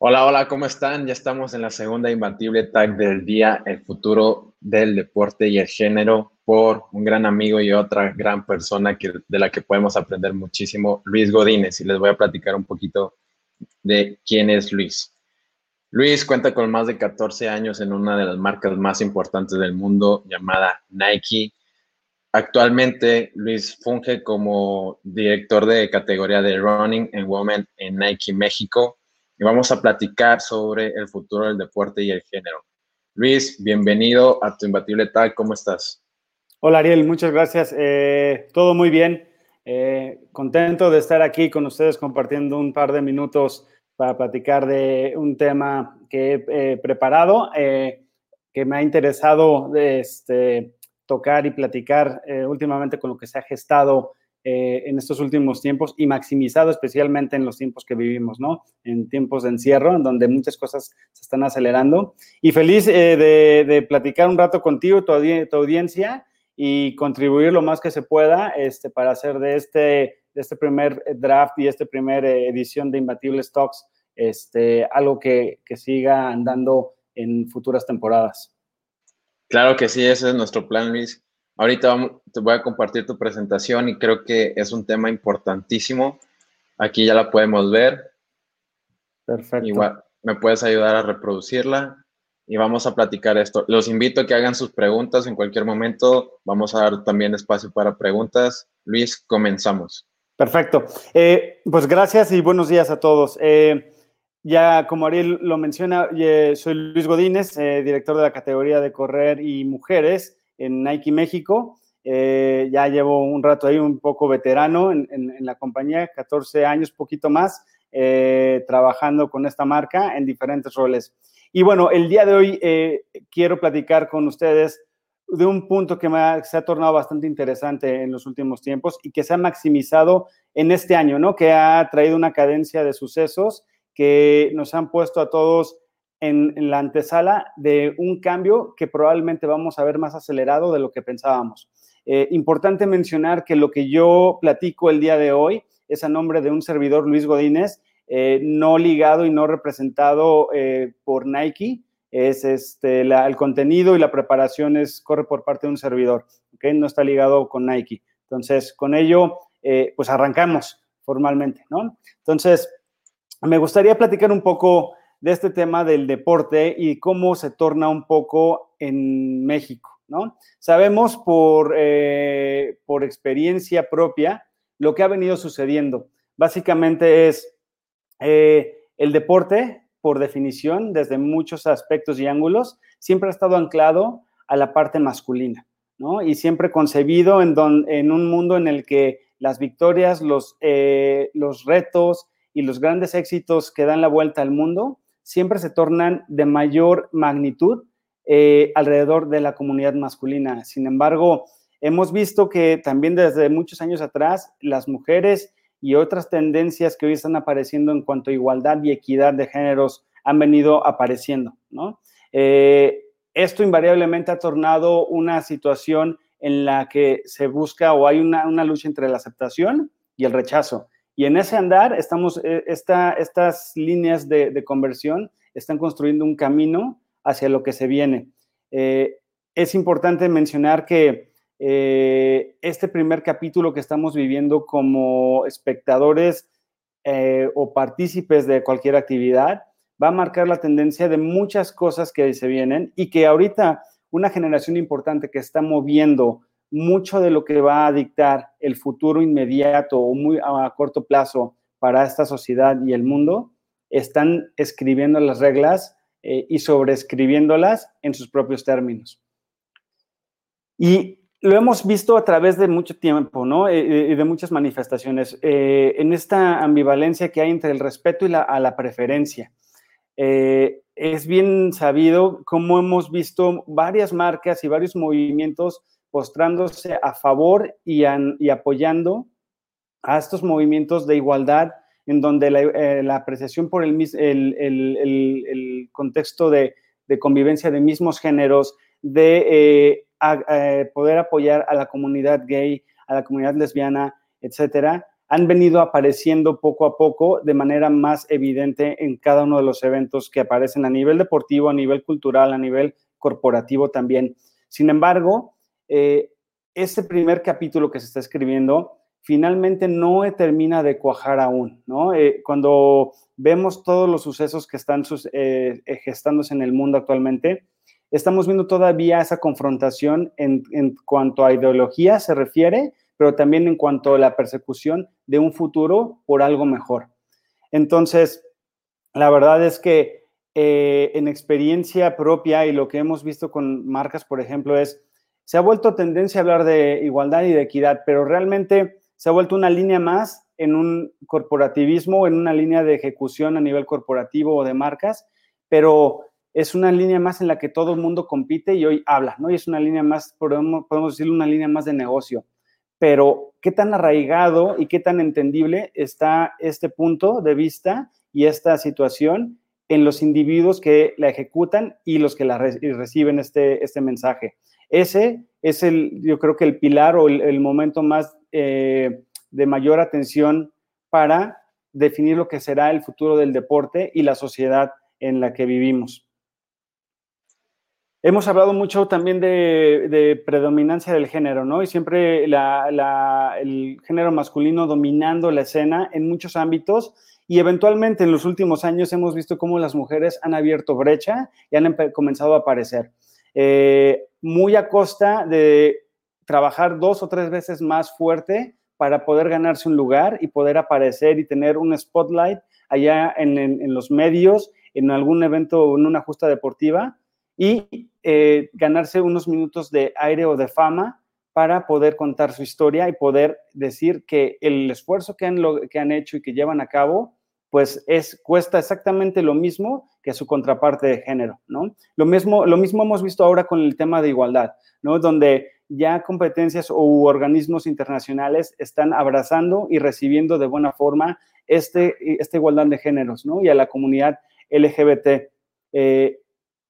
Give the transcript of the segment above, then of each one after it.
Hola, hola, ¿cómo están? Ya estamos en la segunda imbatible tag del día, el futuro del deporte y el género, por un gran amigo y otra gran persona que, de la que podemos aprender muchísimo, Luis Godínez, y les voy a platicar un poquito de quién es Luis. Luis cuenta con más de 14 años en una de las marcas más importantes del mundo llamada Nike. Actualmente, Luis funge como director de categoría de Running and Women en Nike México y vamos a platicar sobre el futuro del deporte y el género. Luis, bienvenido a tu imbatible tal, ¿cómo estás? Hola Ariel, muchas gracias. Eh, todo muy bien. Eh, contento de estar aquí con ustedes compartiendo un par de minutos para platicar de un tema que he eh, preparado, que me ha interesado este, tocar y platicar últimamente con lo que se ha gestado eh, en estos últimos tiempos y maximizado especialmente en los tiempos que vivimos, ¿no? En tiempos de encierro, en donde muchas cosas se están acelerando. Y feliz eh, de, platicar un rato contigo, tu, audiencia, y contribuir lo más que se pueda este, para hacer de este, de este primer draft y esta primera edición de Imbatible Stocks este, algo que, que siga andando en futuras temporadas. Claro que sí, ese es nuestro plan, Luis. Ahorita te voy a compartir tu presentación y creo que es un tema importantísimo. Aquí ya la podemos ver. Perfecto. Igual me puedes ayudar a reproducirla y vamos a platicar esto. Los invito a que hagan sus preguntas en cualquier momento. Vamos a dar también espacio para preguntas. Luis, comenzamos. Perfecto. Eh, pues gracias y buenos días a todos. Eh, ya como Ariel lo menciona, eh, soy Luis Godínez, director de la categoría de correr y mujeres en Nike México. Eh, ya llevo un rato ahí, un poco veterano en, la compañía, 14 años, poquito más, eh, trabajando con esta marca en diferentes roles. Y bueno, el día de hoy eh, quiero platicar con ustedes de un punto que me se ha tornado bastante interesante en los últimos tiempos y que se ha maximizado en este año, ¿no? Que ha traído una cadencia de sucesos que nos han puesto a todos en, la antesala de un cambio que probablemente vamos a ver más acelerado de lo que pensábamos. Eh, importante mencionar que lo que yo platico el día de hoy es a nombre de un servidor Luis Godínez, eh, no ligado y no representado eh, por Nike. Es este, el contenido y la preparación es, corre por parte de un servidor, ¿okay? no está ligado con Nike. Entonces, con ello, pues arrancamos formalmente, ¿no? Entonces, me gustaría platicar un poco de este tema del deporte y cómo se torna un poco en México, ¿no? Sabemos por, eh, por experiencia propia lo que ha venido sucediendo. Básicamente es eh, el deporte, por definición, desde muchos aspectos y ángulos, siempre ha estado anclado a la parte masculina, ¿no? Y siempre concebido en, en un mundo en el que las victorias, los, eh, los retos y los grandes éxitos que dan la vuelta al mundo siempre se tornan de mayor magnitud eh, alrededor de la comunidad masculina. Sin embargo, hemos visto que también desde muchos años atrás las mujeres y otras tendencias que hoy están apareciendo en cuanto a igualdad y equidad de géneros han venido apareciendo. Eh, esto invariablemente ha tornado una situación en la que se busca o hay una lucha entre la aceptación y el rechazo. Y en ese andar, estamos, eh, estas líneas de, conversión están construyendo un camino hacia lo que se viene. Eh, es importante mencionar que eh, este primer capítulo que estamos viviendo como espectadores o partícipes de cualquier actividad va a marcar la tendencia de muchas cosas que se vienen y que ahorita una generación importante que está moviendo mucho de lo que va a dictar el futuro inmediato o muy a corto plazo para esta sociedad y el mundo, están escribiendo las reglas eh, y sobreescribiéndolas en sus propios términos. Y lo hemos visto a través de mucho tiempo, ¿no? Eh, eh, de muchas manifestaciones, en esta ambivalencia que hay entre el respeto y la, a la preferencia. es bien sabido cómo hemos visto varias marcas y varios movimientos postrándose a favor y, apoyando a estos movimientos de igualdad en donde la, eh, apreciación por el, el, contexto de, convivencia de mismos géneros, de eh, eh, poder apoyar a la comunidad gay, a la comunidad lesbiana, etcétera, han venido apareciendo poco a poco de manera más evidente en cada uno de los eventos que aparecen a nivel deportivo, a nivel cultural, a nivel corporativo también. Sin embargo, eh, este primer capítulo que se está escribiendo finalmente no termina de cuajar aún, ¿no? Eh, cuando vemos todos los sucesos que están eh, gestándose en el mundo actualmente, estamos viendo todavía esa confrontación en, en, cuanto a ideología se refiere, pero también en cuanto a la persecución de un futuro por algo mejor. Entonces, la verdad es que eh, en experiencia propia y lo que hemos visto con marcas, por ejemplo, es, se ha vuelto tendencia a hablar de igualdad y de equidad, pero realmente se ha vuelto una línea más en un corporativismo, en una línea de ejecución a nivel corporativo o de marcas, pero es una línea más en la que todo el mundo compite y hoy habla, ¿no? Y es una línea más, podemos, podemos decirlo, una línea más de negocio. Pero, ¿qué tan arraigado y qué tan entendible está este punto de vista y esta situación en los individuos que la ejecutan y los que la reciben este, este mensaje? Ese es el, yo creo que el pilar o el momento más eh, de mayor atención para definir lo que será el futuro del deporte y la sociedad en la que vivimos. Hemos hablado mucho también de, predominancia del género, ¿no? Y siempre el género masculino dominando la escena en muchos ámbitos y eventualmente en los últimos años hemos visto cómo las mujeres han abierto brecha y han comenzado a aparecer. Eh, muy a costa de trabajar dos o tres veces más fuerte para poder ganarse un lugar y poder aparecer y tener un spotlight allá en, los medios, en algún evento o en una justa deportiva y eh, ganarse unos minutos de aire o de fama para poder contar su historia y poder decir que el esfuerzo que han, que han hecho y que llevan a cabo, pues es, cuesta exactamente lo mismo que su contraparte de género, ¿no? Lo mismo, lo mismo hemos visto ahora con el tema de igualdad, ¿no? Donde ya competencias u organismos internacionales están abrazando y recibiendo de buena forma este, esta igualdad de géneros, ¿no? Y a la comunidad LGBT. Eh,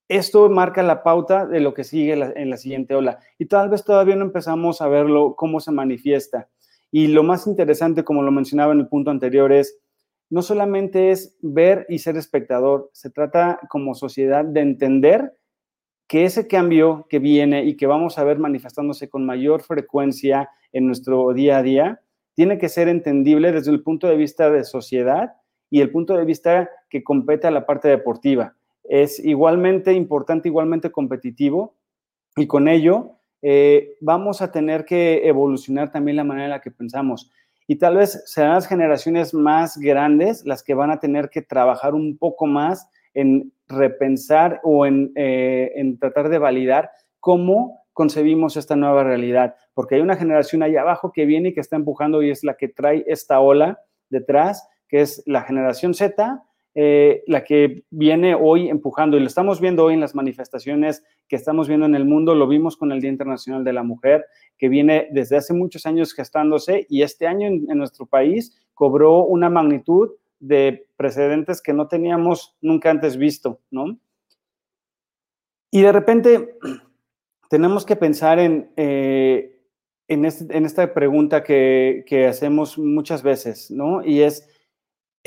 esto marca la pauta de lo que sigue en la siguiente ola. Y tal vez todavía no empezamos a verlo cómo se manifiesta. Y lo más interesante, como lo mencionaba en el punto anterior, es no solamente es ver y ser espectador, se trata como sociedad de entender que ese cambio que viene y que vamos a ver manifestándose con mayor frecuencia en nuestro día a día, tiene que ser entendible desde el punto de vista de sociedad y el punto de vista que compete a la parte deportiva. Es igualmente importante, igualmente competitivo y con ello eh, vamos a tener que evolucionar también la manera en la que pensamos. Y tal vez serán las generaciones más grandes las que van a tener que trabajar un poco más en repensar o eh, en, tratar de validar cómo concebimos esta nueva realidad, porque hay una generación ahí abajo que viene y que está empujando y es la que trae esta ola detrás, que es la generación Z, eh, la que viene hoy empujando, y lo estamos viendo hoy en las manifestaciones que estamos viendo en el mundo, lo vimos con el Día Internacional de la Mujer, que viene desde hace muchos años gestándose y este año en nuestro país cobró una magnitud de precedentes que no teníamos nunca antes visto, ¿no? Y de repente tenemos que pensar en, eh, en, esta pregunta que, hacemos muchas veces, ¿no? Y es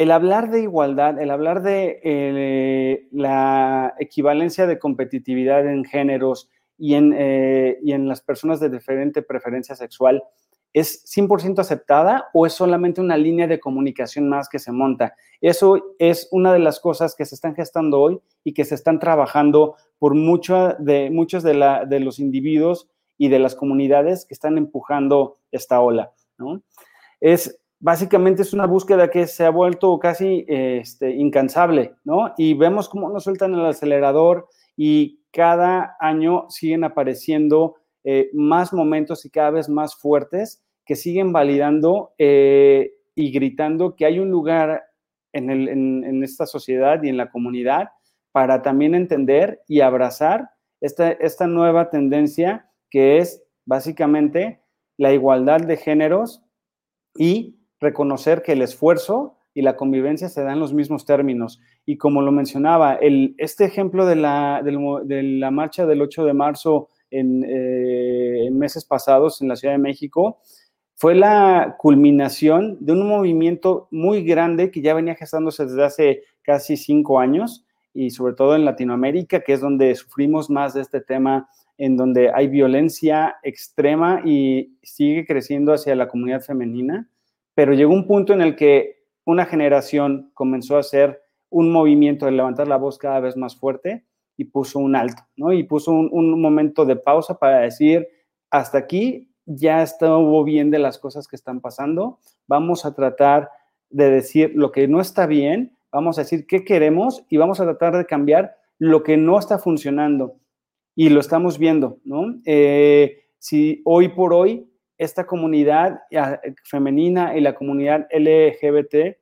el hablar de igualdad, el hablar de eh, la equivalencia de competitividad en géneros y en, eh, y en las personas de diferente preferencia sexual ¿Es 100% aceptada o es solamente una línea de comunicación más que se monta? Eso es una de las cosas que se están gestando hoy y que se están trabajando por mucho de, muchos de, la, de los individuos y de las comunidades que están empujando esta ola. ¿no? Es, básicamente es una búsqueda que se ha vuelto casi este, incansable, ¿no? Y vemos cómo nos sueltan el acelerador y cada año siguen apareciendo eh, más momentos y cada vez más fuertes que siguen validando eh, y gritando que hay un lugar en, esta sociedad y en la comunidad para también entender y abrazar esta, esta nueva tendencia que es básicamente la igualdad de géneros y reconocer que el esfuerzo y la convivencia se dan en los mismos términos. Y como lo mencionaba, el, este ejemplo de la, de la marcha del 8 de marzo eh, en, meses pasados en la Ciudad de México, fue la culminación de un movimiento muy grande que ya venía gestándose desde hace casi cinco años y sobre todo en Latinoamérica, que es donde sufrimos más de este tema, en donde hay violencia extrema y sigue creciendo hacia la comunidad femenina, pero llegó un punto en el que una generación comenzó a hacer un movimiento de levantar la voz cada vez más fuerte y puso un alto, ¿no? Y puso un, momento de pausa para decir, hasta aquí ya estuvo bien de las cosas que están pasando, vamos a tratar de decir lo que no está bien, vamos a decir qué queremos y vamos a tratar de cambiar lo que no está funcionando. Y lo estamos viendo, ¿no? Eh, si hoy por hoy esta comunidad femenina y la comunidad LGBT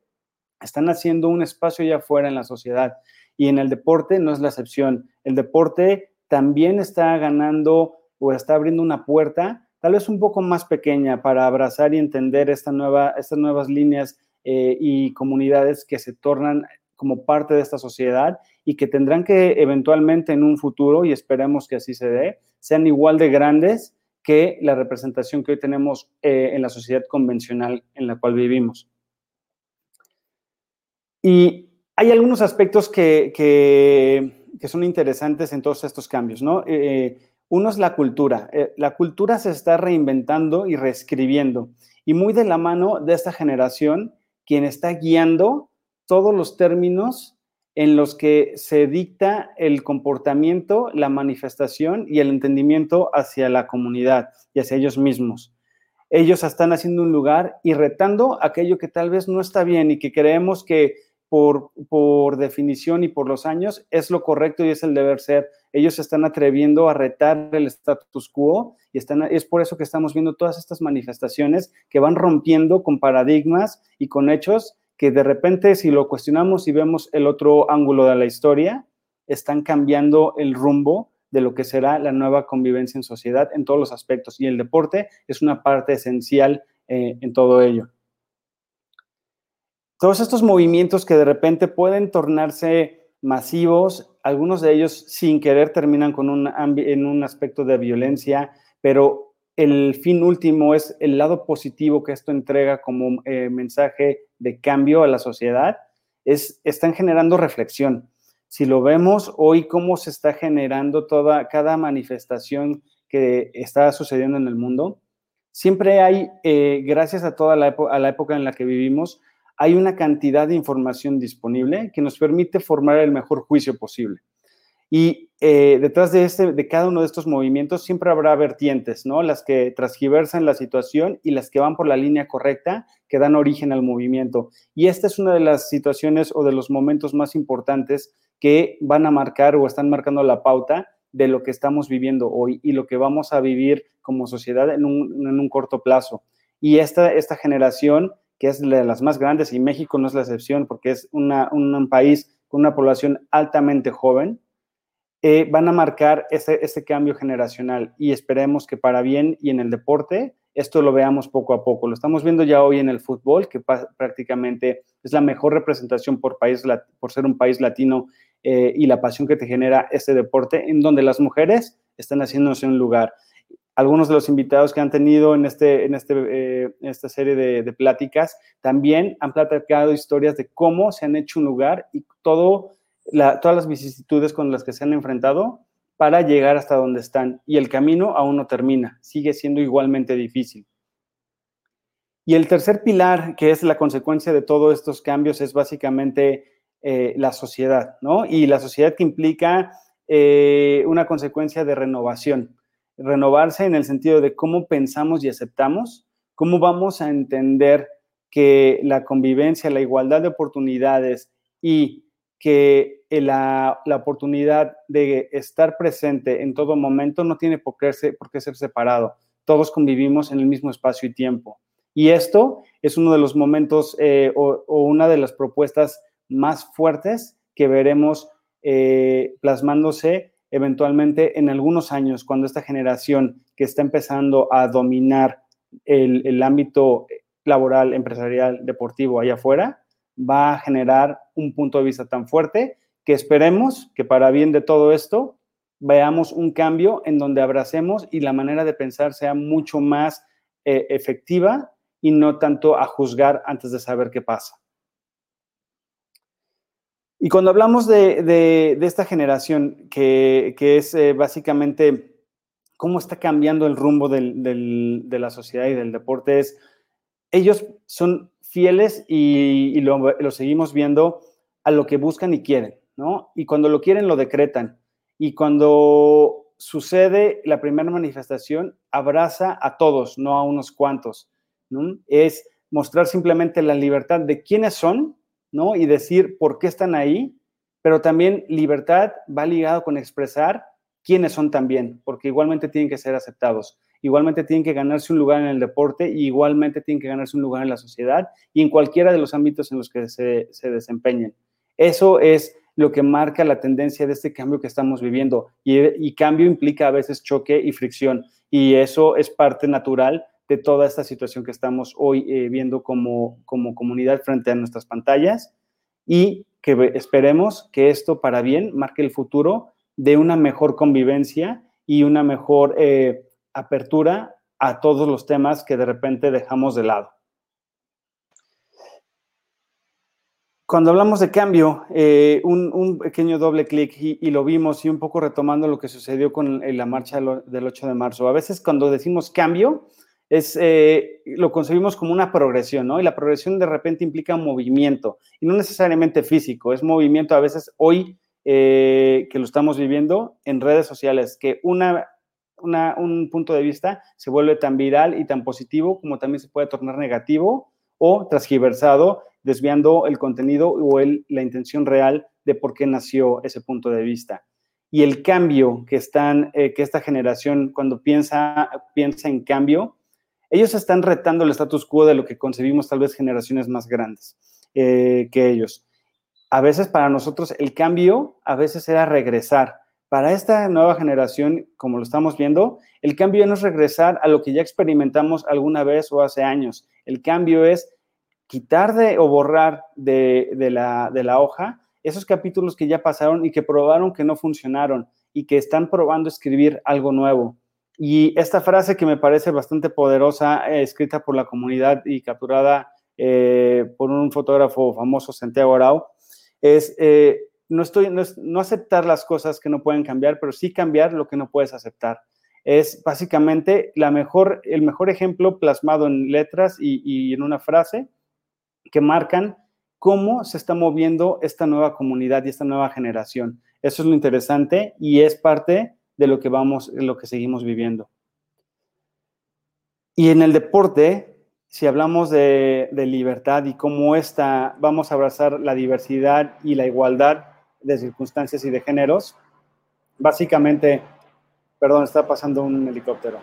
están haciendo un espacio allá afuera en la sociedad y en el deporte no es la excepción. El deporte también está ganando o está abriendo una puerta tal vez un poco más pequeña para abrazar y entender esta nueva, estas nuevas líneas eh, y comunidades que se tornan como parte de esta sociedad y que tendrán que eventualmente en un futuro, y esperemos que así se dé, sean igual de grandes que la representación que hoy tenemos eh, en la sociedad convencional en la cual vivimos. Y hay algunos aspectos que, que, son interesantes en todos estos cambios, ¿no? Eh, uno es la cultura. Eh, la cultura se está reinventando y reescribiendo. Y muy de la mano de esta generación, quien está guiando todos los términos en los que se dicta el comportamiento, la manifestación y el entendimiento hacia la comunidad y hacia ellos mismos. Ellos están haciendo un lugar y retando aquello que tal vez no está bien y que creemos que por, por definición y por los años es lo correcto y es el deber ser ellos se están atreviendo a retar el status quo y están, es por eso que estamos viendo todas estas manifestaciones que van rompiendo con paradigmas y con hechos que de repente si lo cuestionamos y vemos el otro ángulo de la historia, están cambiando el rumbo de lo que será la nueva convivencia en sociedad en todos los aspectos. Y el deporte es una parte esencial eh, en todo ello. Todos estos movimientos que de repente pueden tornarse masivos, algunos de ellos sin querer terminan con un, en un aspecto de violencia, pero el fin último es el lado positivo que esto entrega como eh, mensaje de cambio a la sociedad, es, están generando reflexión. Si lo vemos hoy, cómo se está generando toda, cada manifestación que está sucediendo en el mundo, siempre hay, eh, gracias a toda la, la época en la que vivimos, hay una cantidad de información disponible que nos permite formar el mejor juicio posible. Y eh, detrás de, este, de cada uno de estos movimientos siempre habrá vertientes, ¿no? Las que transgiversan la situación y las que van por la línea correcta que dan origen al movimiento. Y esta es una de las situaciones o de los momentos más importantes que van a marcar o están marcando la pauta de lo que estamos viviendo hoy y lo que vamos a vivir como sociedad en un, en un corto plazo. Y esta, esta generación que es de las más grandes y México no es la excepción porque es un país con una población altamente joven, eh, van a marcar ese, ese, cambio generacional y esperemos que para bien y en el deporte esto lo veamos poco a poco. Lo estamos viendo ya hoy en el fútbol, que prácticamente es la mejor representación por, país, por ser un país latino eh, y la pasión que te genera este deporte, en donde las mujeres están haciéndose un lugar algunos de los invitados que han tenido en, este, en, este, eh, esta serie de, pláticas también han platicado historias de cómo se han hecho un lugar y todo todas las vicisitudes con las que se han enfrentado para llegar hasta donde están. Y el camino aún no termina, sigue siendo igualmente difícil. Y el tercer pilar, que es la consecuencia de todos estos cambios, es básicamente eh, la sociedad, ¿no? Y la sociedad que implica eh, una consecuencia de renovación renovarse en el sentido de cómo pensamos y aceptamos, cómo vamos a entender que la convivencia, la igualdad de oportunidades y que la, oportunidad de estar presente en todo momento no tiene por qué, ser, por qué ser separado. Todos convivimos en el mismo espacio y tiempo. Y esto es uno de los momentos eh, o, una de las propuestas más fuertes que veremos eh, plasmándose eventualmente en algunos años, cuando esta generación que está empezando a dominar el, ámbito laboral, empresarial, deportivo allá afuera, va a generar un punto de vista tan fuerte que esperemos que para bien de todo esto veamos un cambio en donde abracemos y la manera de pensar sea mucho más eh, efectiva y no tanto a juzgar antes de saber qué pasa. Y cuando hablamos de, esta generación, que, es eh, básicamente cómo está cambiando el rumbo de la sociedad y del deporte, es ellos son fieles y, lo, seguimos viendo a lo que buscan y quieren, Y cuando lo quieren, lo decretan. Y cuando sucede la primera manifestación, abraza a todos, no a unos cuantos. Es mostrar simplemente la libertad de quiénes son, ¿no? Y decir por qué están ahí, pero también libertad va ligado con expresar quiénes son también, porque igualmente tienen que ser aceptados, igualmente tienen que ganarse un lugar en el deporte y igualmente tienen que ganarse un lugar en la sociedad y en cualquiera de los ámbitos en los que se, desempeñen. Eso es lo que marca la tendencia de este cambio que estamos viviendo. Y, cambio implica a veces choque y fricción. Y eso es parte natural de toda esta situación que estamos hoy eh, viendo como, como comunidad frente a nuestras pantallas. Y que esperemos que esto para bien marque el futuro de una mejor convivencia y una mejor eh, apertura a todos los temas que de repente dejamos de lado. Cuando hablamos de cambio, eh, un, pequeño doble clic y, lo vimos y un poco retomando lo que sucedió con la marcha del 8 de marzo. A veces cuando decimos cambio, es, eh, lo concebimos como una progresión, ¿no? Y la progresión de repente implica movimiento, y no necesariamente físico, es movimiento a veces hoy eh, que lo estamos viviendo en redes sociales, que una, un punto de vista se vuelve tan viral y tan positivo como también se puede tornar negativo o transgiversado, desviando el contenido o la intención real de por qué nació ese punto de vista. Y el cambio que, están, eh, que esta generación, cuando piensa, piensa en cambio, ellos están retando el status quo de lo que concebimos tal vez generaciones más grandes eh, que ellos. A veces para nosotros el cambio, a veces era regresar. Para esta nueva generación, como lo estamos viendo, el cambio no es regresar a lo que ya experimentamos alguna vez o hace años. El cambio es quitar de, o borrar de, la, de la hoja esos capítulos que ya pasaron y que probaron que no funcionaron y que están probando escribir algo nuevo. Y esta frase que me parece bastante poderosa, eh, escrita por la comunidad y capturada eh, por un fotógrafo famoso, Santiago Arau, es, eh, no, estoy, no, aceptar las cosas que no pueden cambiar, pero sí cambiar lo que no puedes aceptar. Es básicamente la mejor, el mejor ejemplo plasmado en letras y, y en una frase que marcan cómo se está moviendo esta nueva comunidad y esta nueva generación. Eso es lo interesante y es parte de lo que vamos, lo que seguimos viviendo. Y en el deporte, si hablamos de, libertad y cómo esta, vamos a abrazar la diversidad y la igualdad de circunstancias y de géneros, básicamente, perdón, está pasando un helicóptero.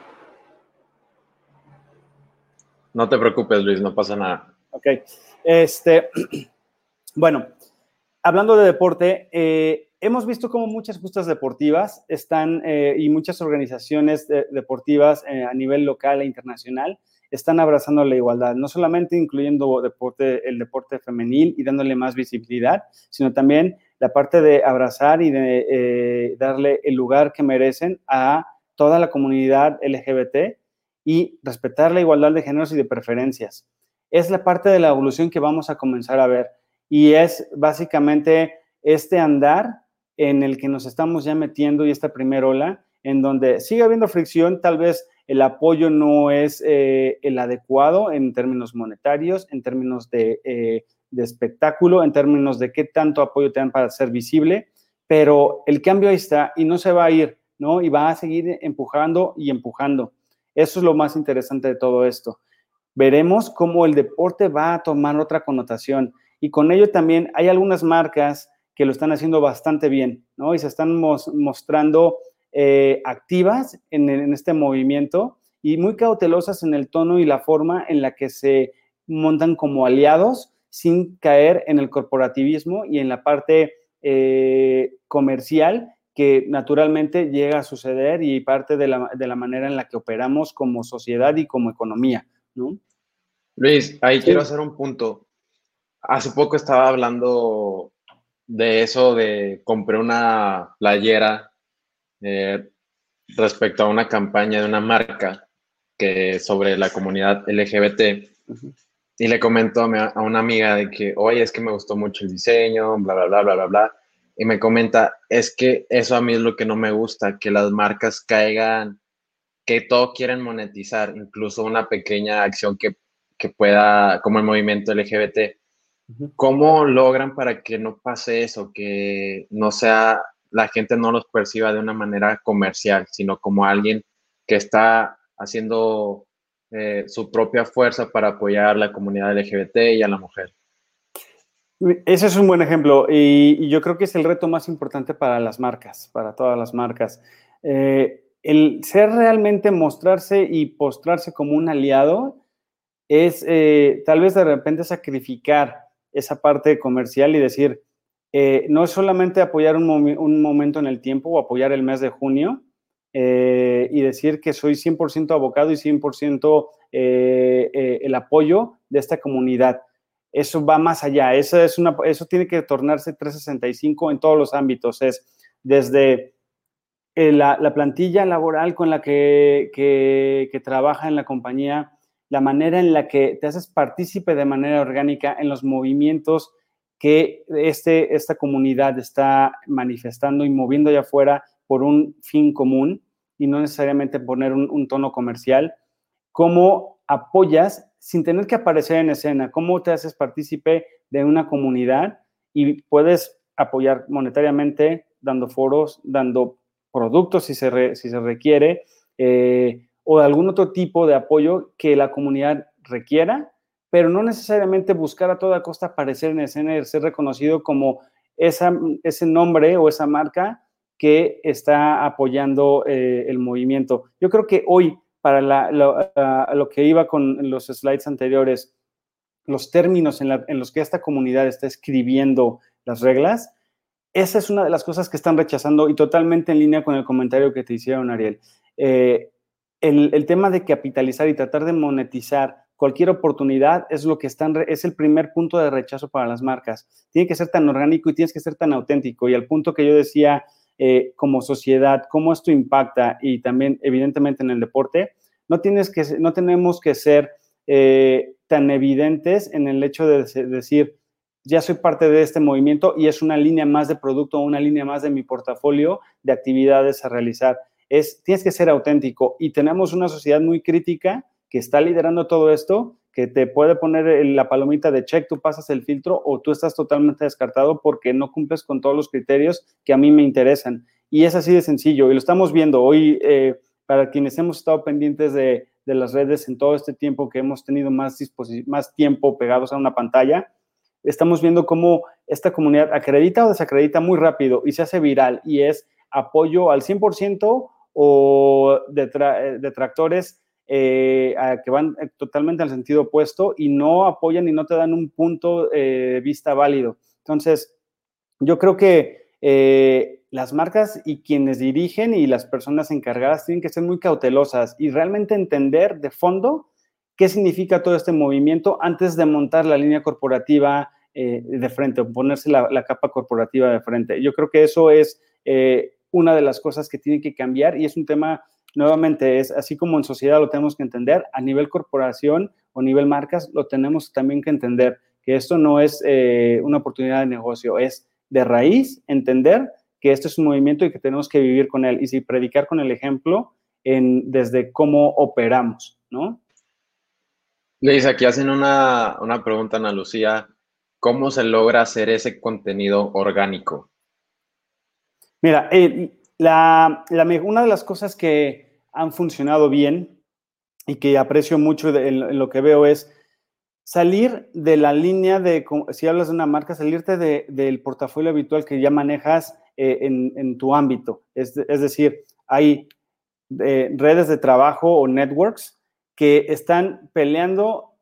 No te preocupes, Luis, no pasa nada. Ok. Este, bueno, hablando de deporte, eh, hemos visto cómo muchas justas deportivas están eh, y muchas organizaciones deportivas eh, a nivel local e internacional están abrazando la igualdad, no solamente incluyendo deporte, el deporte femenil y dándole más visibilidad, sino también la parte de abrazar y de eh, darle el lugar que merecen a toda la comunidad LGBT y respetar la igualdad de géneros y de preferencias. Es la parte de la evolución que vamos a comenzar a ver y es básicamente este andar en el que nos estamos ya metiendo y esta primera ola, en donde sigue habiendo fricción, tal vez el apoyo no es eh, el adecuado en términos monetarios, en términos eh, de, espectáculo, en términos de qué tanto apoyo te dan para ser visible, pero el cambio ahí está y no se va a ir, ¿no? Y va a seguir empujando y empujando. Eso es lo más interesante de todo esto. Veremos cómo el deporte va a tomar otra connotación y con ello también hay algunas marcas que lo están haciendo bastante bien, ¿no? Y se están mostrando eh, activas en, este movimiento y muy cautelosas en el tono y la forma en la que se montan como aliados sin caer en el corporativismo y en la parte eh, comercial que naturalmente llega a suceder y parte de la, de la, manera en la que operamos como sociedad y como economía, ¿no? Luis, ahí quiero hacer un punto. Hace poco estaba hablando de eso de compré una playera eh, respecto a una campaña de una marca que sobre la comunidad LGBT. Y le comentó a una amiga de que, oye, es que me gustó mucho el diseño, bla, bla, bla, bla, bla, bla. Y me comenta, es que eso a mí es lo que no me gusta, que las marcas caigan, que todo quieren monetizar, incluso una pequeña acción que, que pueda, como el movimiento LGBT. ¿Cómo logran para que no pase eso, que no sea, la gente no los perciba de una manera comercial, sino como alguien que está haciendo eh, su propia fuerza para apoyar a la comunidad LGBT y a la mujer. Ese es un buen ejemplo y, yo creo que es el reto más importante para las marcas, para todas las marcas. Eh, el ser realmente mostrarse y postrarse como un aliado es eh, tal vez de repente sacrificar esa parte comercial y decir, no es solamente apoyar un, un, momento en el tiempo o apoyar el mes de junio, eh, y decir que soy 100% abocado y 100% eh, eh, el apoyo de esta comunidad. Eso va más allá, eso, es una, eso tiene que tornarse 365 en todos los ámbitos, es desde la, plantilla laboral con la que, que, trabaja en la compañía, la manera en la que te haces partícipe de manera orgánica en los movimientos que este, esta comunidad está manifestando y moviendo allá afuera por un fin común y no necesariamente poner un, tono comercial, cómo apoyas sin tener que aparecer en escena, cómo te haces partícipe de una comunidad y puedes apoyar monetariamente dando foros, dando productos si se, si se requiere, eh, o algún otro tipo de apoyo que la comunidad requiera, pero no necesariamente buscar a toda costa aparecer en escena y ser reconocido como esa, ese nombre o esa marca que está apoyando eh, el movimiento. Yo creo que hoy, para lo, que iba con los slides anteriores, los términos en, los que esta comunidad está escribiendo las reglas, esa es una de las cosas que están rechazando y totalmente en línea con el comentario que te hicieron, Ariel. Eh, el, tema de capitalizar y tratar de monetizar cualquier oportunidad es lo que es el primer punto de rechazo para las marcas. Tiene que ser tan orgánico y tienes que ser tan auténtico. Y al punto que yo decía eh, como sociedad, cómo esto impacta y también evidentemente en el deporte, no, tienes que, no tenemos que ser eh, tan evidentes en el hecho de decir, ya soy parte de este movimiento y es una línea más de producto, una línea más de mi portafolio de actividades a realizar. Es, tienes que ser auténtico y tenemos una sociedad muy crítica que está liderando todo esto que te puede poner la palomita de check, tú pasas el filtro o tú estás totalmente descartado porque no cumples con todos los criterios que a mí me interesan. Y es así de sencillo y lo estamos viendo hoy eh, para quienes hemos estado pendientes de, las redes en todo este tiempo que hemos tenido más, más tiempo pegados a una pantalla, estamos viendo cómo esta comunidad acredita o desacredita muy rápido y se hace viral y es apoyo al 100% o detractores eh, que van eh, totalmente al sentido opuesto y no apoyan y no te dan un punto eh, de vista válido. Entonces, yo creo que las marcas y quienes dirigen y las personas encargadas tienen que ser muy cautelosas y realmente entender de fondo qué significa todo este movimiento antes de montar la línea corporativa de frente o ponerse la, la, capa corporativa de frente. Yo creo que eso es una de las cosas que tiene que cambiar y es un tema nuevamente es así como en sociedad lo tenemos que entender, a nivel corporación o nivel marcas lo tenemos también que entender, que esto no es eh, una oportunidad de negocio, es de raíz entender que esto es un movimiento y que tenemos que vivir con él y si predicar con el ejemplo en, desde cómo operamos, ¿no? Luis, aquí hacen una, una pregunta, Ana Lucía. ¿Cómo se logra hacer ese contenido orgánico? Mira, eh, la, una de las cosas que han funcionado bien y que aprecio mucho en, lo que veo es salir de la línea de, si hablas de una marca, salirte del portafolio habitual que ya manejas eh, en, tu ámbito. Es, decir, hay eh, redes de trabajo o networks que están peleando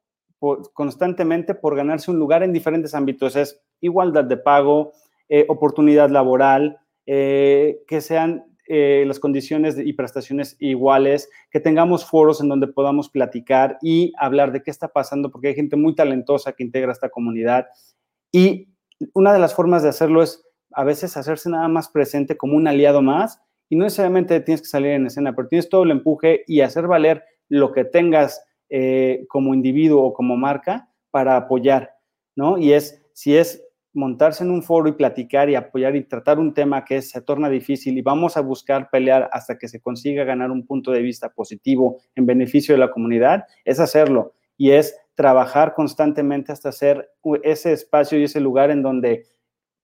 constantemente por ganarse un lugar en diferentes ámbitos. Es igualdad de pago, eh, oportunidad laboral, que sean eh, las condiciones y prestaciones iguales, que tengamos foros en donde podamos platicar y hablar de qué está pasando, porque hay gente muy talentosa que integra esta comunidad. Y una de las formas de hacerlo es a veces hacerse nada más presente como un aliado más y no necesariamente tienes que salir en escena, pero tienes todo el empuje y hacer valer lo que tengas eh, como individuo o como marca para apoyar, ¿no? Y es, si es montarse en un foro y platicar y apoyar y tratar un tema que se torna difícil y vamos a buscar pelear hasta que se consiga ganar un punto de vista positivo en beneficio de la comunidad, es hacerlo. Y es trabajar constantemente hasta hacer ese espacio y ese lugar en donde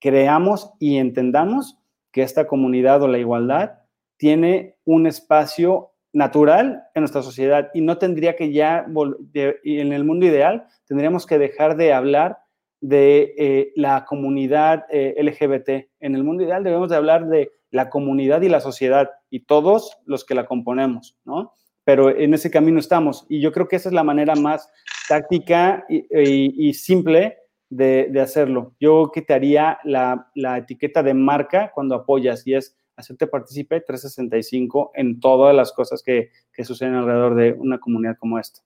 creamos y entendamos que esta comunidad o la igualdad tiene un espacio natural en nuestra sociedad y no tendría que ya, en el mundo ideal, tendríamos que dejar de hablar de eh, la comunidad eh, LGBT. En el mundo ideal debemos de hablar de la comunidad y la sociedad y todos los que la componemos, ¿no? Pero en ese camino estamos y yo creo que esa es la manera más táctica y, simple de, hacerlo. Yo quitaría la, la etiqueta de marca cuando apoyas y es hacerte partícipe 365 en todas las cosas que, que suceden alrededor de una comunidad como esta.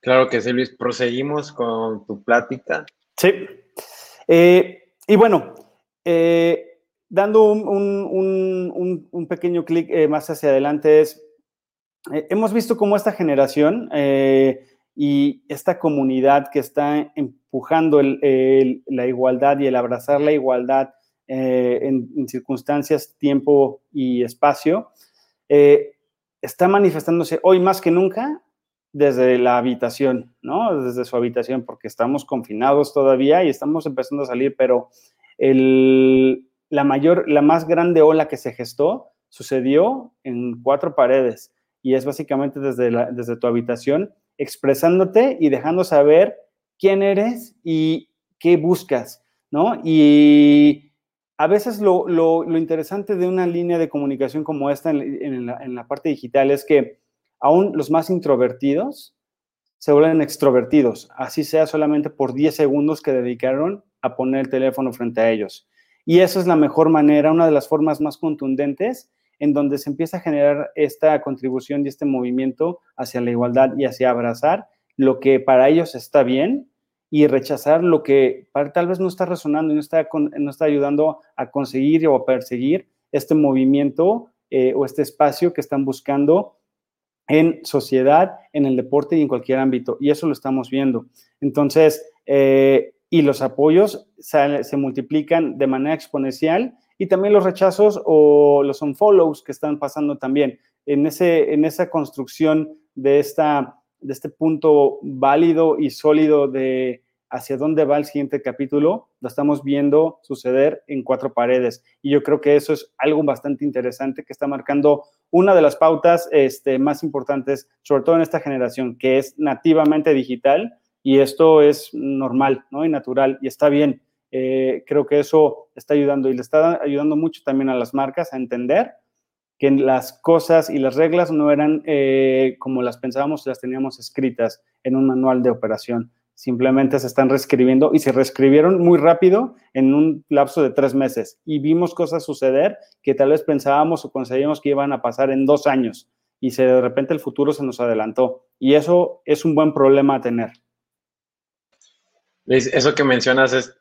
Claro que sí, Luis. Proseguimos con tu plática. Sí. Eh, y bueno, eh, dando un, pequeño clic eh, más hacia adelante es, hemos visto cómo esta generación y esta comunidad que está empujando la igualdad y el abrazar la igualdad en, circunstancias, tiempo y espacio, está manifestándose hoy más que nunca desde la habitación, ¿no? Desde su habitación, porque estamos confinados todavía y estamos empezando a salir, pero la mayor, la más grande ola que se gestó sucedió en cuatro paredes y es básicamente desde, desde tu habitación, expresándote y dejando saber quién eres y qué buscas, ¿no? Y a veces lo, interesante de una línea de comunicación como esta en la parte digital es que aún los más introvertidos se vuelven extrovertidos, así sea solamente por 10 segundos que dedicaron a poner el teléfono frente a ellos. Y eso es la mejor manera, una de las formas más contundentes en donde se empieza a generar esta contribución y este movimiento hacia la igualdad y hacia abrazar lo que para ellos está bien y rechazar lo que tal vez no está resonando y no está, no está ayudando a conseguir o a perseguir este movimiento eh, o este espacio que están buscando en sociedad, en el deporte y en cualquier ámbito. Y eso lo estamos viendo. Entonces, eh, y los apoyos se, multiplican de manera exponencial y también los rechazos o los unfollows que están pasando también. En, ese, en esa construcción de, esta, de este punto válido y sólido de hacia dónde va el siguiente capítulo, lo estamos viendo suceder en cuatro paredes. Y yo creo que eso es algo bastante interesante que está marcando una de las pautas este, más importantes, sobre todo en esta generación, que es nativamente digital y esto es normal ¿no? y natural y está bien. Eh, creo que eso está ayudando y le está ayudando mucho también a las marcas a entender que las cosas y las reglas no eran eh, como las pensábamos, las teníamos escritas en un manual de operación simplemente se están reescribiendo y se reescribieron muy rápido en un lapso de tres meses y vimos cosas suceder que tal vez pensábamos o conseguimos que iban a pasar en dos años y se, de repente el futuro se nos adelantó y eso es un buen problema a tener. eso que mencionas es,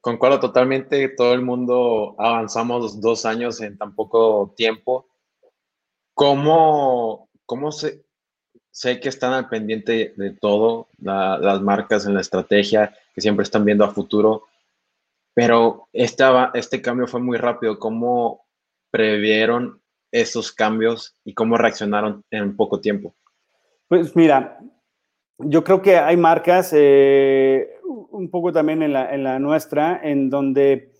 concuerdo totalmente, todo el mundo avanzamos dos años en tan poco tiempo. ¿Cómo, cómo se, sé que están al pendiente de todo, las marcas en la estrategia, que siempre están viendo a futuro, pero esta, este cambio fue muy rápido. ¿Cómo previeron esos cambios y cómo reaccionaron en poco tiempo? Pues mira, yo creo que hay marcas, eh, un poco también en la, en la, nuestra, en donde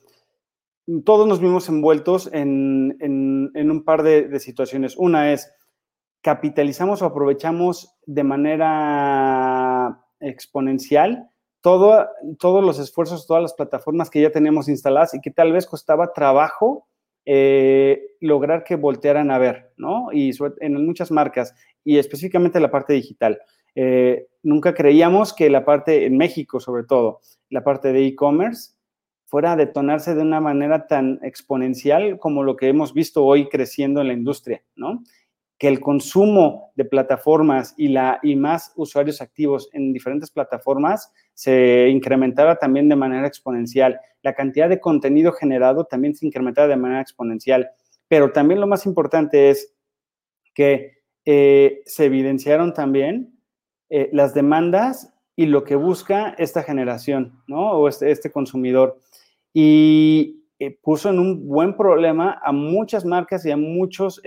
todos nos vimos envueltos en, en, en un par de, de situaciones. Una es, capitalizamos o aprovechamos de manera exponencial todo, todos los esfuerzos, todas las plataformas que ya teníamos instaladas y que tal vez costaba trabajo eh, lograr que voltearan a ver, ¿no? Y en muchas marcas y específicamente la parte digital. Eh, nunca creíamos que la parte, en México sobre todo, la parte de e-commerce fuera a detonarse de una manera tan exponencial como lo que hemos visto hoy creciendo en la industria, ¿no? Que el consumo de plataformas y, la, y más usuarios activos en diferentes plataformas se incrementara también de manera exponencial. La cantidad de contenido generado también se incrementara de manera exponencial. Pero también lo más importante es que se evidenciaron también las demandas y lo que busca esta generación, ¿no? O este, este consumidor. Y puso en un buen problema a muchas marcas y a muchos,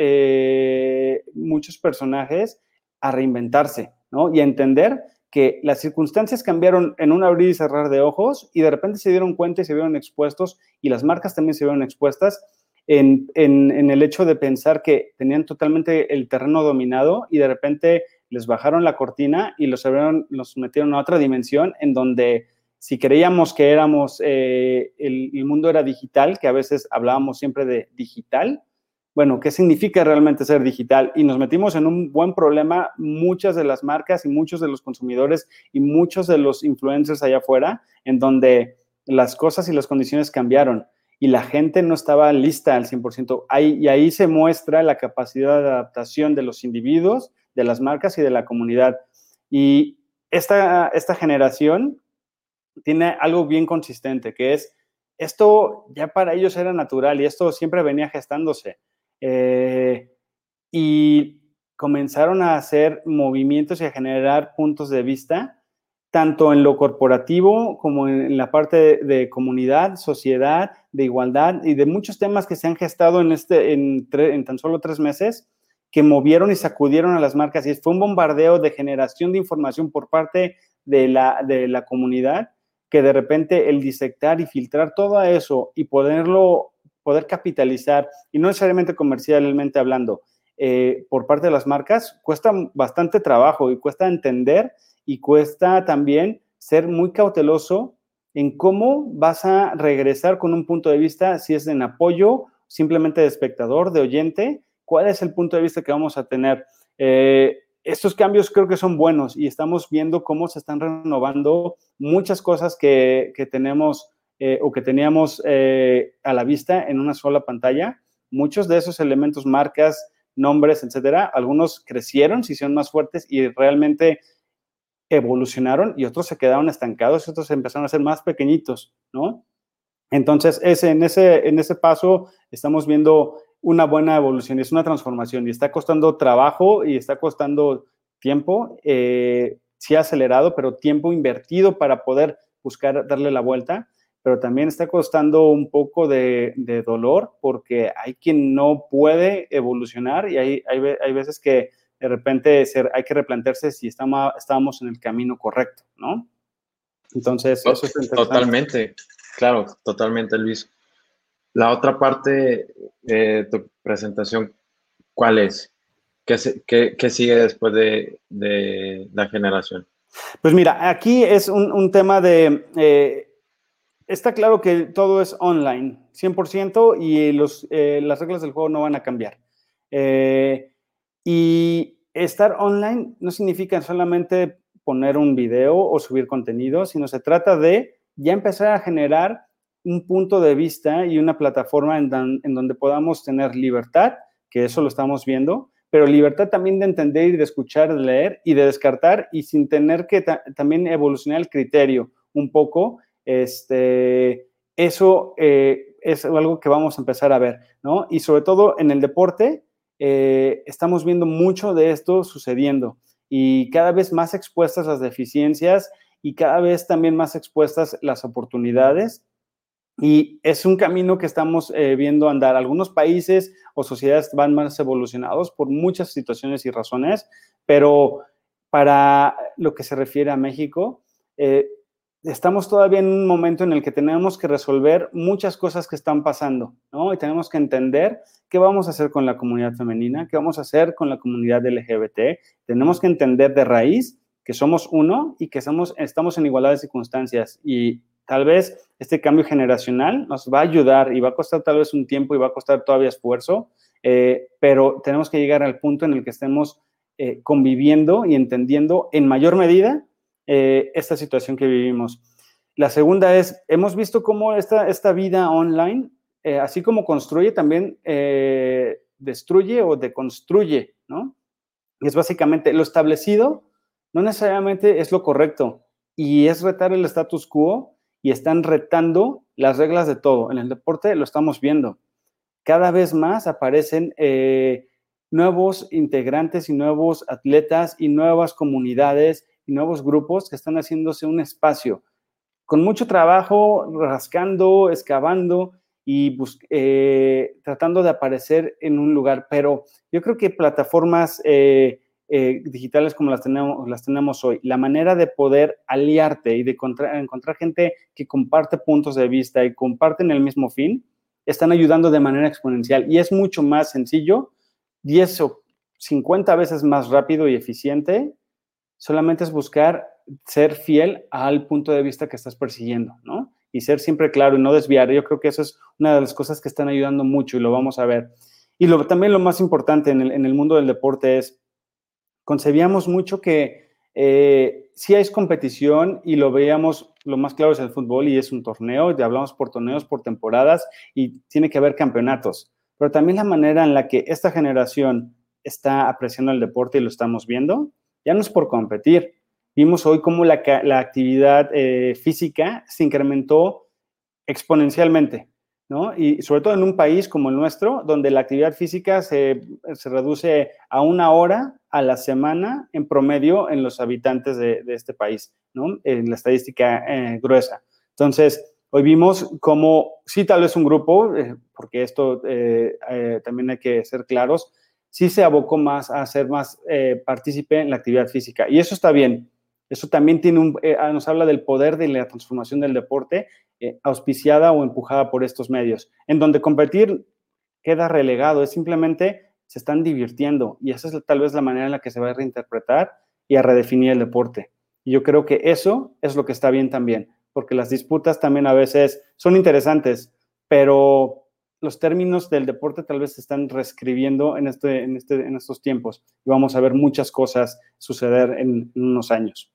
muchos personajes a reinventarse, ¿no? Y a entender que las circunstancias cambiaron en un abrir y cerrar de ojos y de repente se dieron cuenta y se vieron expuestos y las marcas también se vieron expuestas en, el hecho de pensar que tenían totalmente el terreno dominado y de repente les bajaron la cortina y los, los metieron a otra dimensión en donde si creíamos que éramos, eh, el mundo era digital, que a veces hablábamos siempre de digital, bueno, ¿qué significa realmente ser digital? Y nos metimos en un buen problema muchas de las marcas y muchos de los consumidores y muchos de los influencers allá afuera, en donde las cosas y las condiciones cambiaron y la gente no estaba lista al 100%. Ahí, y ahí se muestra la capacidad de adaptación de los individuos, de las marcas y de la comunidad. Y esta, esta generación tiene algo bien consistente, que es, esto ya para ellos era natural y esto siempre venía gestándose. Eh, y comenzaron a hacer movimientos y a generar puntos de vista, tanto en lo corporativo como en la parte de, comunidad, sociedad, de igualdad y de muchos temas que se han gestado en, este, en, en tan solo tres meses que movieron y sacudieron a las marcas y fue un bombardeo de generación de información por parte de la, de la comunidad que de repente el disectar y filtrar todo eso y poderlo poder capitalizar, y no necesariamente comercialmente hablando, eh, por parte de las marcas, cuesta bastante trabajo y cuesta entender y cuesta también ser muy cauteloso en cómo vas a regresar con un punto de vista, si es en apoyo, simplemente de espectador, de oyente, cuál es el punto de vista que vamos a tener. Eh, estos cambios creo que son buenos y estamos viendo cómo se están renovando muchas cosas que, que tenemos eh, o que teníamos eh, a la vista en una sola pantalla. Muchos de esos elementos, marcas, nombres, etcétera, algunos crecieron, se hicieron más fuertes y realmente evolucionaron y otros se quedaron estancados, otros empezaron a ser más pequeñitos, ¿no? Entonces, en, ese, en ese paso estamos viendo una buena evolución, es una transformación y está costando trabajo y está costando tiempo, eh, sí acelerado, pero tiempo invertido para poder buscar darle la vuelta pero también está costando un poco de, dolor porque hay quien no puede evolucionar y hay, hay, veces que de repente hay que replantearse si estamos, estábamos en el camino correcto, ¿no? Entonces, eso es Totalmente, claro, totalmente, Luis. La otra parte de tu presentación, ¿cuál es? ¿Qué, sigue después de, la generación? Pues mira, aquí es un, tema de... Eh, está claro que todo es online, 100%, y los, eh, las reglas del juego no van a cambiar. Eh, y estar online no significa solamente poner un video o subir contenido, sino se trata de ya empezar a generar un punto de vista y una plataforma en, donde podamos tener libertad, que eso lo estamos viendo, pero libertad también de entender y de escuchar, de leer y de descartar y sin tener que también evolucionar el criterio un poco este, eso eh, es algo que vamos a empezar a ver, ¿no? Y sobre todo en el deporte, eh, estamos viendo mucho de esto sucediendo y cada vez más expuestas las deficiencias y cada vez también más expuestas las oportunidades. Y es un camino que estamos eh, viendo andar. Algunos países o sociedades van más evolucionados por muchas situaciones y razones, pero para lo que se refiere a México, estamos todavía en un momento en el que tenemos que resolver muchas cosas que están pasando, ¿no? Y tenemos que entender qué vamos a hacer con la comunidad femenina, qué vamos a hacer con la comunidad LGBT. Tenemos que entender de raíz que somos uno y que somos, estamos en igualdad de circunstancias. Y tal vez este cambio generacional nos va a ayudar y va a costar tal vez un tiempo y va a costar todavía esfuerzo, eh, pero tenemos que llegar al punto en el que estemos eh, conviviendo y entendiendo en mayor medida eh, esta situación que vivimos. La segunda es, hemos visto cómo esta, esta vida online, eh, así como construye, también eh, destruye o deconstruye, ¿no? Y es básicamente lo establecido, no necesariamente es lo correcto, y es retar el status quo y están retando las reglas de todo. En el deporte lo estamos viendo. Cada vez más aparecen nuevos integrantes y nuevos atletas y nuevas comunidades y nuevos grupos que están haciéndose un espacio con mucho trabajo, rascando, excavando y eh, tratando de aparecer en un lugar. Pero yo creo que plataformas eh, eh, digitales como las tenemos, las tenemos hoy, la manera de poder aliarte y de encontrar, gente que comparte puntos de vista y comparten el mismo fin, están ayudando de manera exponencial. Y es mucho más sencillo, 10 o 50 veces más rápido y eficiente, solamente es buscar ser fiel al punto de vista que estás persiguiendo, ¿no? Y ser siempre claro y no desviar. Yo creo que eso es una de las cosas que están ayudando mucho y lo vamos a ver. Y lo, también lo más importante en el, en el mundo del deporte es concebíamos mucho que eh, sí hay competición y lo veíamos, lo más claro es el fútbol y es un torneo, ya hablamos por torneos, por temporadas y tiene que haber campeonatos, pero también la manera en la que esta generación está apreciando el deporte y lo estamos viendo, ya no es por competir. Vimos hoy cómo la, actividad eh, física se incrementó exponencialmente. Y sobre todo en un país como el nuestro, donde la actividad física se, reduce a una hora a la semana en promedio en los habitantes de, este país, ¿no? En la estadística eh, gruesa. Entonces, hoy vimos cómo, sí, tal vez un grupo, eh, porque esto eh, también hay que ser claros, sí se abocó más a ser más partícipe en la actividad física. Y eso está bien. Eso también tiene un, nos habla del poder de la transformación del deporte eh, auspiciada o empujada por estos medios, en donde competir queda relegado, es simplemente se están divirtiendo y esa es tal vez la manera en la que se va a reinterpretar y a redefinir el deporte. Y yo creo que eso es lo que está bien también, porque las disputas también a veces son interesantes, pero los términos del deporte tal vez se están reescribiendo en, este, en, este, en estos tiempos y vamos a ver muchas cosas suceder en unos años.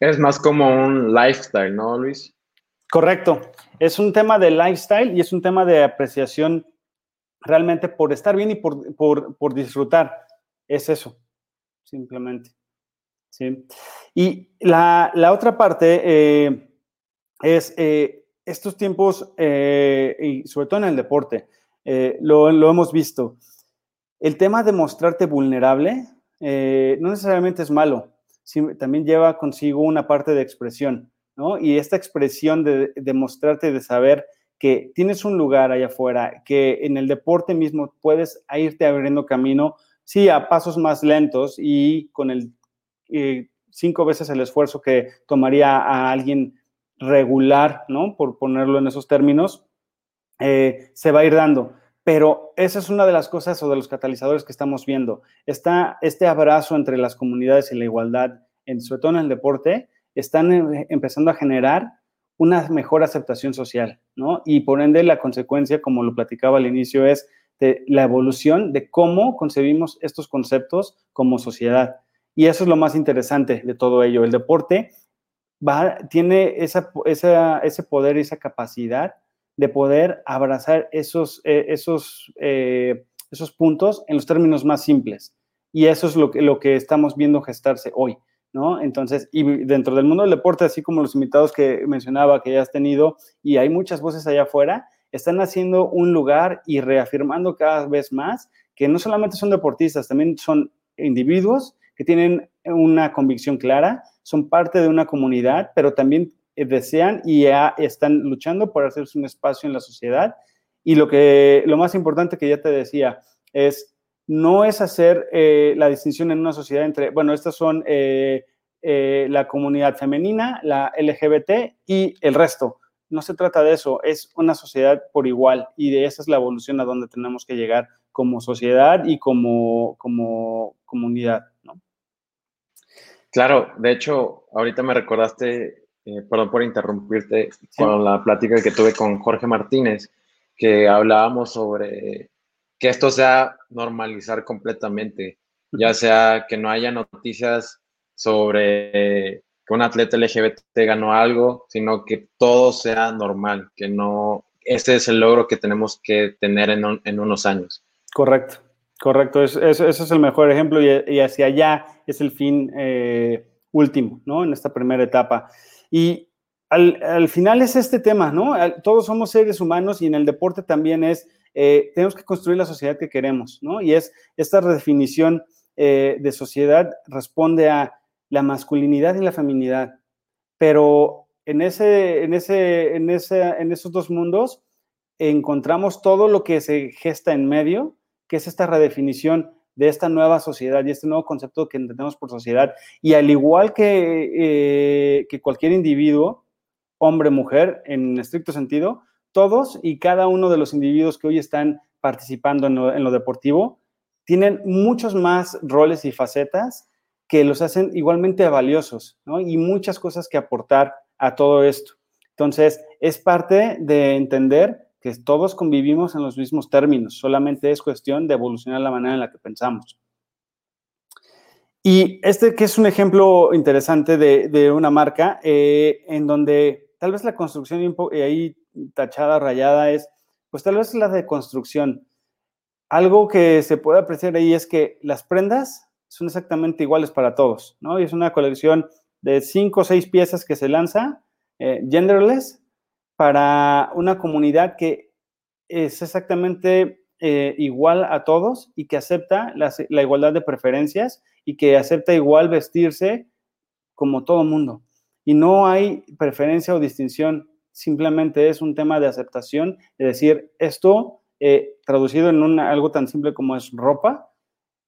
Es más como un lifestyle, ¿no, Luis? Correcto. Es un tema de lifestyle y es un tema de apreciación realmente por estar bien y por, disfrutar. Es eso, simplemente. ¿Sí? Y la, otra parte eh, es eh, estos tiempos, eh, y sobre todo en el deporte, lo, lo, hemos visto. El tema de mostrarte vulnerable no necesariamente es malo, también lleva consigo una parte de expresión. Y esta expresión de, demostrarte, de saber que tienes un lugar allá afuera, que en el deporte mismo puedes irte abriendo camino, sí, a pasos más lentos y con el eh, cinco veces el esfuerzo que tomaría a alguien regular, ¿no? Por ponerlo en esos términos, eh, se va a ir dando. Pero esa es una de las cosas o de los catalizadores que estamos viendo. Está este abrazo entre las comunidades y la igualdad, en, sobre todo en el deporte, están em, empezando a generar una mejor aceptación social, ¿no? Y por ende la consecuencia, como lo platicaba al inicio, es la evolución de cómo concebimos estos conceptos como sociedad. Y eso es lo más interesante de todo ello. El deporte va, tiene esa, ese poder y esa capacidad de poder abrazar esos, eh, esos, eh, esos puntos en los términos más simples. Y eso es lo que, lo que estamos viendo gestarse hoy. ¿no? Entonces, y dentro del mundo del deporte, así como los invitados que mencionaba que ya has tenido, y hay muchas voces allá afuera, están haciendo un lugar y reafirmando cada vez más que no solamente son deportistas, también son individuos que tienen una convicción clara, son parte de una comunidad, pero también desean y ya están luchando por hacerse un espacio en la sociedad. Y lo que lo más importante que ya te decía es no es hacer eh, la distinción en una sociedad entre, bueno, estas son eh, eh, la comunidad femenina, la LGBT y el resto. No se trata de eso, es una sociedad por igual y de esa es la evolución a donde tenemos que llegar como sociedad y como, como comunidad. ¿no? Claro, de hecho, ahorita me recordaste, perdón por interrumpirte, con la plática que tuve con Jorge Martínez, que hablábamos sobre que esto sea normalizar completamente, ya sea que no haya noticias sobre que un atleta LGBT ganó algo, sino que todo sea normal, que no, ese es el logro que tenemos que tener en, unos años. Correcto, correcto, ese es el mejor ejemplo y, hacia allá es el fin eh, último, ¿no? En esta primera etapa. Y al, final es este tema, ¿no? Todos somos seres humanos y en el deporte también es, eh, tenemos que construir la sociedad que queremos, ¿no? Y es esta redefinición eh, de sociedad responde a la masculinidad y la feminidad, pero en, ese, en, ese, en, ese, en esos dos mundos encontramos todo lo que se gesta en medio, que es esta redefinición de esta nueva sociedad y este nuevo concepto que entendemos por sociedad. Y al igual que, eh, que cualquier individuo, hombre, mujer, en estricto sentido, todos y cada uno de los individuos que hoy están participando en lo, deportivo tienen muchos más roles y facetas que los hacen igualmente valiosos. Y muchas cosas que aportar a todo esto. Entonces, es parte de entender que todos convivimos en los mismos términos, solamente es cuestión de evolucionar la manera en la que pensamos. Y este que es un ejemplo interesante de, una marca eh, en donde tal vez la construcción ahí tachada, rayada es, pues tal vez la de construcción. Algo que se puede apreciar ahí es que las prendas son exactamente iguales para todos, ¿no? Y es una colección de cinco o seis piezas que se lanza, eh, genderless, para una comunidad que es exactamente eh, igual a todos y que acepta la, igualdad de preferencias y que acepta igual vestirse como todo mundo. Y no hay preferencia o distinción, simplemente es un tema de aceptación, es decir, esto eh, traducido en algo tan simple como es ropa,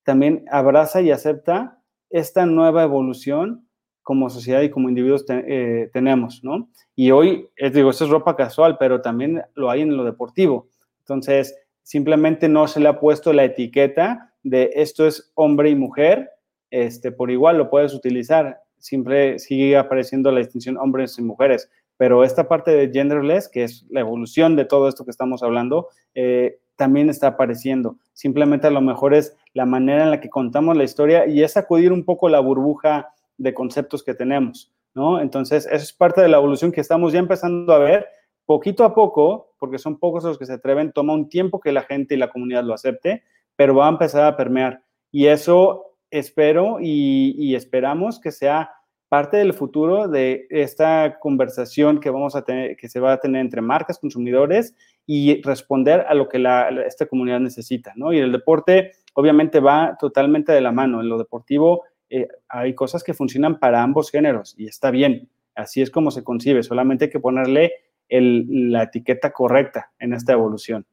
también abraza y acepta esta nueva evolución como sociedad y como individuos eh, tenemos, ¿no? Y hoy, es, digo, esto es ropa casual, pero también lo hay en lo deportivo. Entonces, simplemente no se le ha puesto la etiqueta de esto es hombre y mujer, este, por igual lo puedes utilizar. Siempre sigue apareciendo la distinción hombres y mujeres, pero esta parte de genderless, que es la evolución de todo esto que estamos hablando, eh, también está apareciendo. Simplemente a lo mejor es la manera en la que contamos la historia y es sacudir un poco la burbuja de conceptos que tenemos, ¿no? Entonces, eso es parte de la evolución que estamos ya empezando a ver poquito a poco, porque son pocos los que se atreven, toma un tiempo que la gente y la comunidad lo acepte, pero va a empezar a permear. Y eso espero y, esperamos que sea parte del futuro de esta conversación que vamos a tener, que se va a tener entre marcas, consumidores y responder a lo que esta comunidad necesita, ¿no? Y el deporte obviamente va totalmente de la mano. En lo deportivo eh, hay cosas que funcionan para ambos géneros y está bien. Así es como se concibe, solamente hay que ponerle la etiqueta correcta en esta evolución.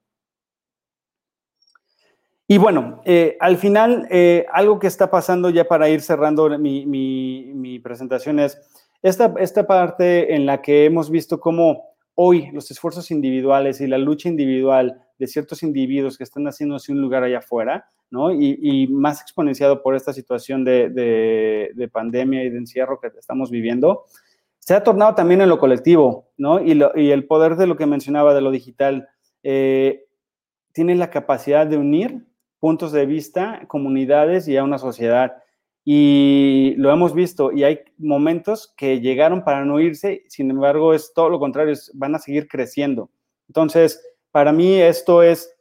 Y bueno, eh, al final, eh, algo que está pasando ya para ir cerrando mi, presentación es esta, parte en la que hemos visto cómo hoy los esfuerzos individuales y la lucha individual de ciertos individuos que están haciéndose un lugar allá afuera, ¿no? Y, más exponenciado por esta situación de, pandemia y de encierro que estamos viviendo, se ha tornado también en lo colectivo, ¿no? Y, el poder de lo que mencionaba de lo digital eh, tiene la capacidad de unir puntos de vista, comunidades y a una sociedad. Y lo hemos visto, y hay momentos que llegaron para no irse, sin embargo, es todo lo contrario, van a seguir creciendo. Entonces, para mí esto es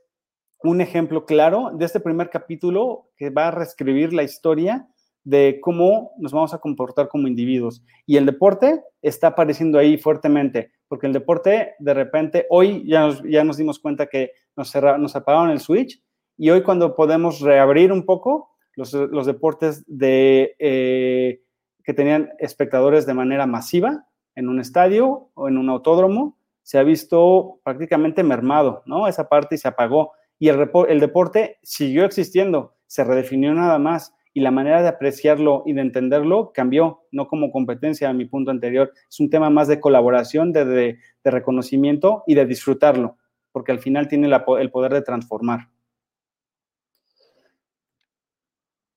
un ejemplo claro de este primer capítulo que va a reescribir la historia de cómo nos vamos a comportar como individuos. Y el deporte está apareciendo ahí fuertemente, porque el deporte, de repente, hoy ya nos, ya nos dimos cuenta que nos, nos apagaron el switch y hoy cuando podemos reabrir un poco los, los deportes de, eh, que tenían espectadores de manera masiva en un estadio o en un autódromo, se ha visto prácticamente mermado, ¿no? Esa parte y se apagó. Y el, deporte siguió existiendo, se redefinió nada más y la manera de apreciarlo y de entenderlo cambió, no como competencia a mi punto anterior. Es un tema más de colaboración, de, de, reconocimiento y de disfrutarlo, porque al final tiene el poder de transformar.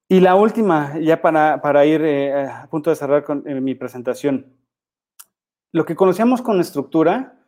Y la última, ya para, para ir eh, a punto de cerrar con eh, mi presentación. Lo que conocíamos con estructura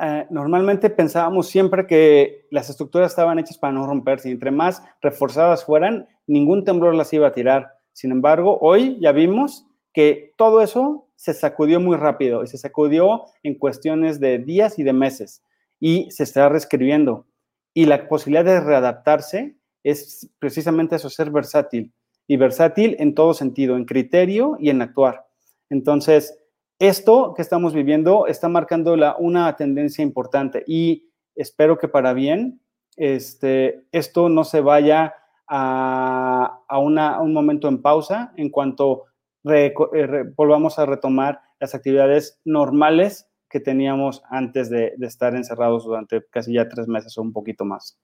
eh, normalmente pensábamos siempre que las estructuras estaban hechas para no romperse y entre más reforzadas fueran, ningún temblor las iba a tirar. Sin embargo, hoy ya vimos que todo eso se sacudió muy rápido y se sacudió en cuestiones de días y de meses y se está reescribiendo. Y la posibilidad de readaptarse es precisamente eso, ser versátil y versátil en todo sentido, en criterio y en actuar. Entonces, esto que estamos viviendo está marcando una tendencia importante y espero que para bien este, esto no se vaya a, a, un momento en pausa en cuanto eh, volvamos a retomar las actividades normales que teníamos antes de, estar encerrados durante casi ya tres meses o un poquito más.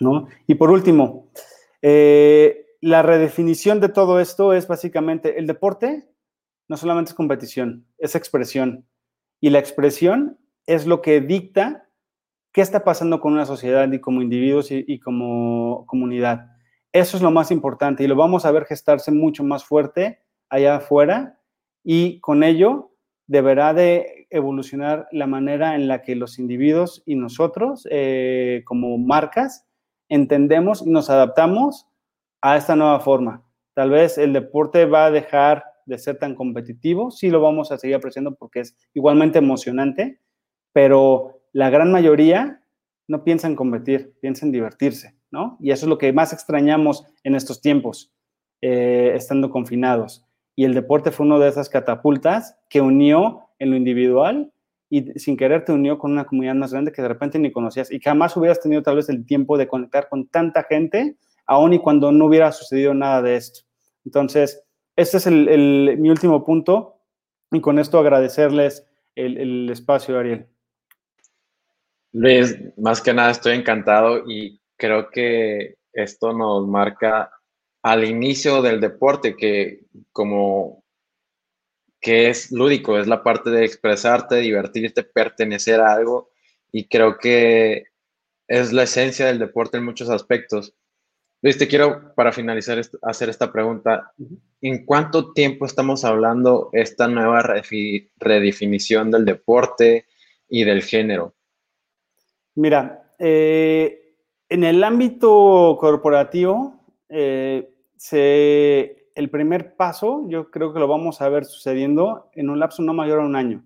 ¿no? Y por último, eh, la redefinición de todo esto es básicamente el deporte no solamente es competición, es expresión. Y la expresión es lo que dicta qué está pasando con una sociedad y como individuos y, como comunidad. Eso es lo más importante y lo vamos a ver gestarse mucho más fuerte allá afuera y con ello deberá de evolucionar la manera en la que los individuos y nosotros eh, como marcas entendemos y nos adaptamos a esta nueva forma. Tal vez el deporte va a dejar de ser tan competitivo, sí lo vamos a seguir apreciando porque es igualmente emocionante, pero la gran mayoría no piensa en competir, piensa en divertirse, ¿no? Y eso es lo que más extrañamos en estos tiempos, eh, estando confinados. Y el deporte fue una de esas catapultas que unió en lo individual y sin querer te unió con una comunidad más grande que de repente ni conocías y jamás hubieras tenido tal vez el tiempo de conectar con tanta gente, aun y cuando no hubiera sucedido nada de esto. Entonces, este es mi último punto y con esto agradecerles el, espacio, Ariel. Luis, más que nada estoy encantado y creo que esto nos marca al inicio del deporte que como que es lúdico, es la parte de expresarte, divertirte, pertenecer a algo y creo que es la esencia del deporte en muchos aspectos. Luis, te quiero para finalizar hacer esta pregunta. ¿En cuánto tiempo estamos hablando esta nueva redefinición del deporte y del género? Mira, eh, en el ámbito corporativo, eh, el primer paso yo creo que lo vamos a ver sucediendo en un lapso no mayor a un año.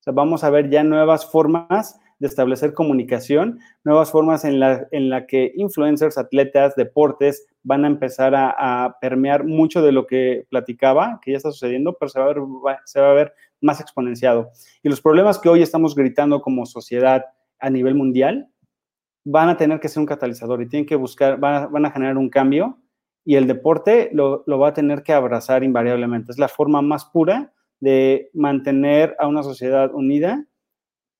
O sea, vamos a ver ya nuevas formas de establecer comunicación, nuevas formas en la, en la que influencers, atletas, deportes van a empezar a, permear mucho de lo que platicaba, que ya está sucediendo, pero se va, a ver, se va a ver más exponenciado. Y los problemas que hoy estamos gritando como sociedad a nivel mundial van a tener que ser un catalizador y tienen que buscar, van a, van a generar un cambio y el deporte lo, lo va a tener que abrazar invariablemente. Es la forma más pura de mantener a una sociedad unida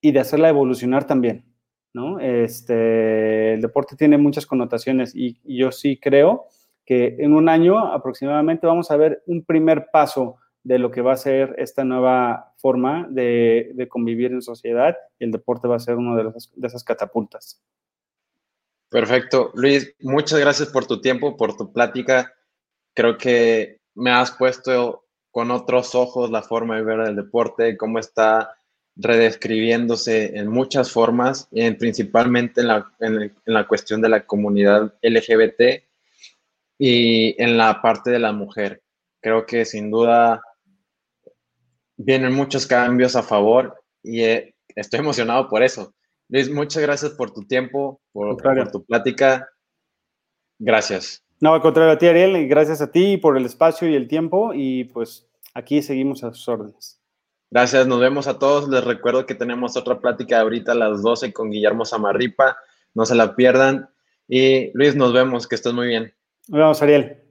y de hacerla evolucionar también, ¿no? Este, el deporte tiene muchas connotaciones y, yo sí creo que en un año aproximadamente vamos a ver un primer paso de lo que va a ser esta nueva forma de, convivir en sociedad y el deporte va a ser una de, de esas catapultas. Perfecto. Luis, muchas gracias por tu tiempo, por tu plática. Creo que me has puesto con otros ojos la forma de ver el deporte, cómo está redescribiéndose en muchas formas, y principalmente en la, en, la, cuestión de la comunidad LGBT y en la parte de la mujer. Creo que sin duda vienen muchos cambios a favor y eh, estoy emocionado por eso. Luis, muchas gracias por tu tiempo, por, por, tu plática. Gracias. No, al contrario a ti, Ariel, y gracias a ti por el espacio y el tiempo, y pues aquí seguimos a sus órdenes. Gracias, nos vemos a todos. Les recuerdo que tenemos otra plática ahorita a las 12 con Guillermo Samarripa. No se la pierdan. Y Luis, nos vemos, que estés muy bien. Nos vemos, Ariel.